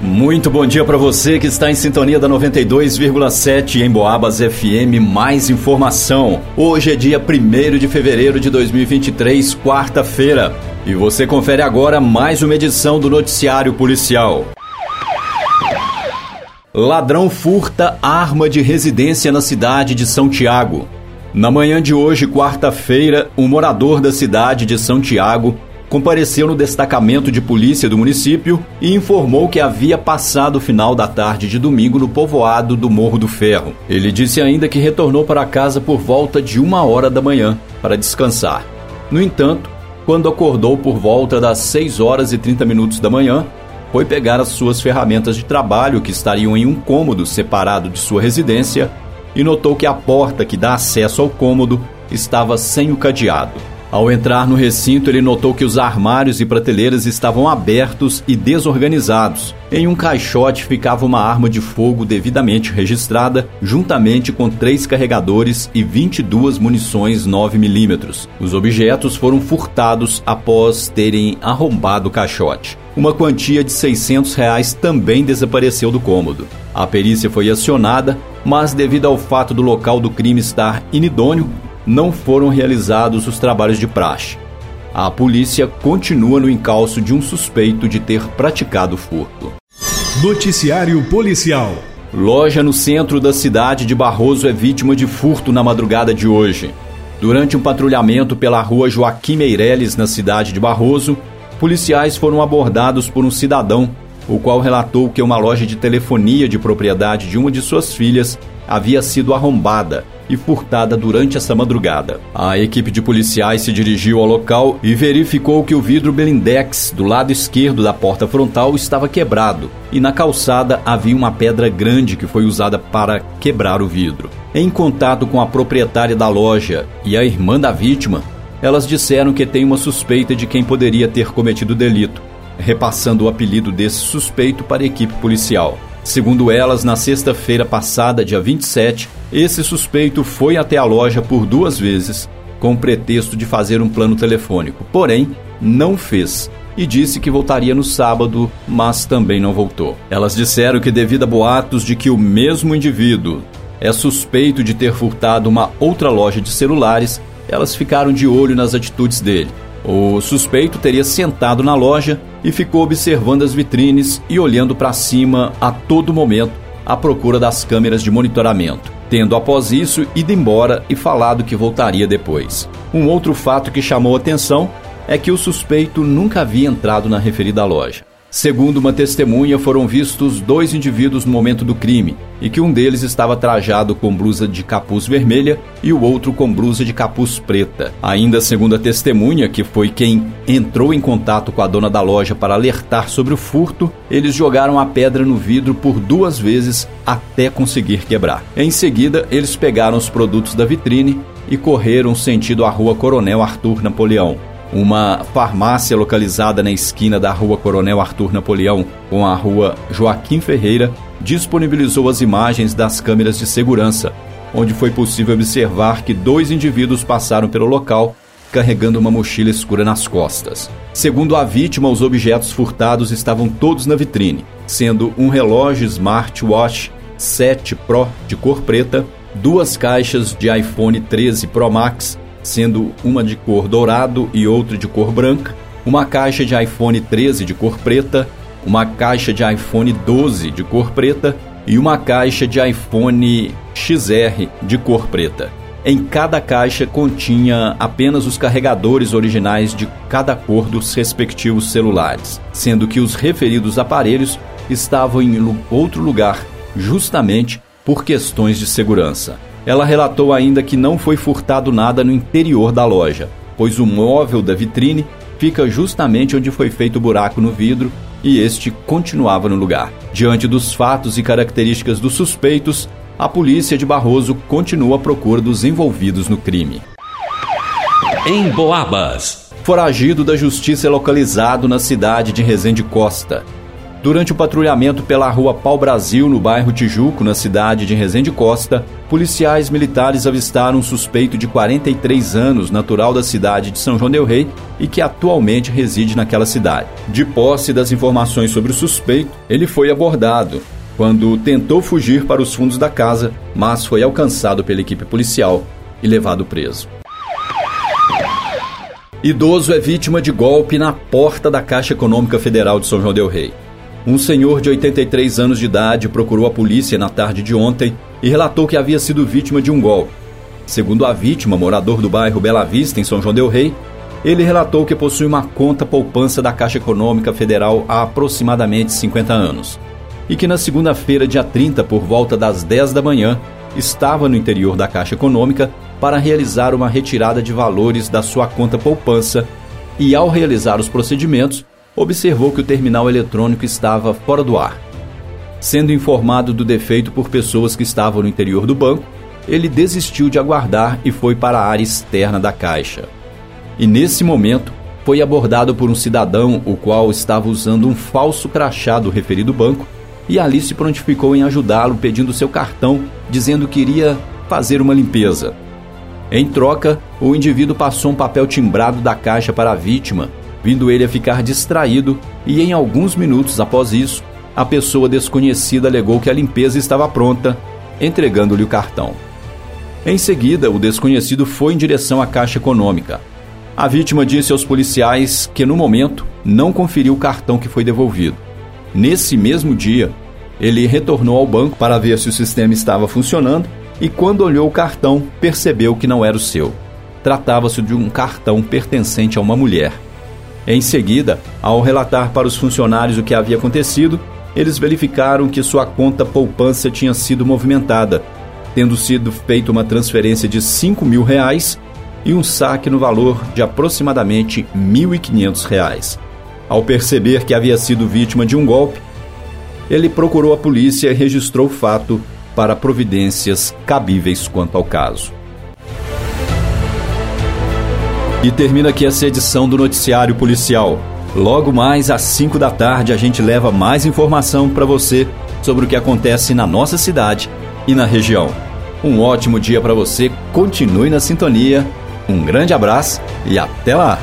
Muito bom dia para você que está em sintonia da 92,7 em Boabas FM. Mais informação. Hoje é dia 1 de fevereiro de 2023, quarta-feira. E você confere agora mais uma edição do Noticiário Policial. Ladrão furta arma de residência na cidade de São Tiago. Na manhã de hoje, quarta-feira, um morador da cidade de São Tiago compareceu no destacamento de polícia do município e informou que havia passado o final da tarde de domingo no povoado do Morro do Ferro. Ele disse ainda que retornou para casa por volta de uma hora da manhã para descansar. No entanto, quando acordou por volta das 6 horas e 30 minutos da manhã, foi pegar as suas ferramentas de trabalho que estariam em um cômodo separado de sua residência e notou que a porta que dá acesso ao cômodo estava sem o cadeado. Ao entrar no recinto, ele notou que os armários e prateleiras estavam abertos e desorganizados. Em um caixote ficava uma arma de fogo devidamente registrada, juntamente com três carregadores e 22 munições 9mm. Os objetos foram furtados após terem arrombado o caixote. Uma quantia de 600 reais também desapareceu do cômodo. A perícia foi acionada, mas devido ao fato do local do crime estar inidôneo, não foram realizados os trabalhos de praxe. A polícia continua no encalço de um suspeito de ter praticado furto. Noticiário Policial. Loja no centro da cidade de Barroso é vítima de furto na madrugada de hoje. Durante um patrulhamento pela rua Joaquim Meireles, na cidade de Barroso, policiais foram abordados por um cidadão, o qual relatou que uma loja de telefonia de propriedade de uma de suas filhas havia sido arrombada e furtada durante essa madrugada. A equipe de policiais se dirigiu ao local e verificou que o vidro blindex do lado esquerdo da porta frontal estava quebrado e na calçada havia uma pedra grande que foi usada para quebrar o vidro. Em contato com a proprietária da loja e a irmã da vítima, elas disseram que tem uma suspeita de quem poderia ter cometido o delito, repassando o apelido desse suspeito para a equipe policial. Segundo elas, na sexta-feira passada, dia 27, esse suspeito foi até a loja por duas vezes, com o pretexto de fazer um plano telefônico. Porém, não fez e disse que voltaria no sábado, mas também não voltou. Elas disseram que, devido a boatos de que o mesmo indivíduo é suspeito de ter furtado uma outra loja de celulares, elas ficaram de olho nas atitudes dele. O suspeito teria sentado na loja e ficou observando as vitrines e olhando para cima a todo momento à procura das câmeras de monitoramento, tendo após isso ido embora e falado que voltaria depois. Um outro fato que chamou atenção é que o suspeito nunca havia entrado na referida loja. Segundo uma testemunha, foram vistos dois indivíduos no momento do crime e que um deles estava trajado com blusa de capuz vermelha e o outro com blusa de capuz preta. Ainda segundo a testemunha, que foi quem entrou em contato com a dona da loja para alertar sobre o furto, eles jogaram a pedra no vidro por duas vezes até conseguir quebrar. Em seguida, eles pegaram os produtos da vitrine e correram sentido a rua Coronel Arthur Napoleão. Uma farmácia localizada na esquina da rua Coronel Arthur Napoleão com a rua Joaquim Ferreira disponibilizou as imagens das câmeras de segurança, onde foi possível observar que dois indivíduos passaram pelo local carregando uma mochila escura nas costas. Segundo a vítima, os objetos furtados estavam todos na vitrine, sendo um relógio smartwatch 7 Pro de cor preta, duas caixas de iPhone 13 Pro Max sendo uma de cor dourado e outra de cor branca, uma caixa de iPhone 13 de cor preta, uma caixa de iPhone 12 de cor preta e uma caixa de iPhone XR de cor preta. Em cada caixa continha apenas os carregadores originais de cada cor dos respectivos celulares, sendo que os referidos aparelhos estavam em outro lugar, justamente por questões de segurança. Ela relatou ainda que não foi furtado nada no interior da loja, pois o móvel da vitrine fica justamente onde foi feito o buraco no vidro e este continuava no lugar. Diante dos fatos e características dos suspeitos, a polícia de Barroso continua à procura dos envolvidos no crime. Em Boabas. Foragido da justiça é localizado na cidade de Resende Costa. Durante o patrulhamento pela rua Pau Brasil, no bairro Tijuco, na cidade de Resende Costa, policiais militares avistaram um suspeito de 43 anos, natural da cidade de São João Del Rei e que atualmente reside naquela cidade. De posse das informações sobre o suspeito, ele foi abordado quando tentou fugir para os fundos da casa, mas foi alcançado pela equipe policial e levado preso. Idoso é vítima de golpe na porta da Caixa Econômica Federal de São João Del Rei. Um senhor de 83 anos de idade procurou a polícia na tarde de ontem e relatou que havia sido vítima de um golpe. Segundo a vítima, morador do bairro Bela Vista, em São João Del Rei, ele relatou que possui uma conta poupança da Caixa Econômica Federal há aproximadamente 50 anos e que na segunda-feira, dia 30, por volta das 10 da manhã, estava no interior da Caixa Econômica para realizar uma retirada de valores da sua conta poupança e, ao realizar os procedimentos, observou que o terminal eletrônico estava fora do ar. Sendo informado do defeito por pessoas que estavam no interior do banco, ele desistiu de aguardar e foi para a área externa da caixa. E nesse momento, foi abordado por um cidadão o qual estava usando um falso crachá do referido banco e ali se prontificou em ajudá-lo pedindo seu cartão, dizendo que iria fazer uma limpeza. Em troca, o indivíduo passou um papel timbrado da caixa para a vítima, vindo ele a ficar distraído e em alguns minutos após isso, a pessoa desconhecida alegou que a limpeza estava pronta, entregando-lhe o cartão. Em seguida, o desconhecido foi em direção à Caixa Econômica. A vítima disse aos policiais que, no momento, não conferiu o cartão que foi devolvido. Nesse mesmo dia, ele retornou ao banco para ver se o sistema estava funcionando e, quando olhou o cartão, percebeu que não era o seu. Tratava-se de um cartão pertencente a uma mulher. Em seguida, ao relatar para os funcionários o que havia acontecido, eles verificaram que sua conta poupança tinha sido movimentada, tendo sido feita uma transferência de 5 mil reais e um saque no valor de aproximadamente R$ 1.500. Ao perceber que havia sido vítima de um golpe, ele procurou a polícia e registrou o fato para providências cabíveis quanto ao caso. E termina aqui essa edição do Noticiário Policial. Logo mais às 5 da tarde a gente leva mais informação para você sobre o que acontece na nossa cidade e na região. Um ótimo dia para você, continue na sintonia, um grande abraço e até lá!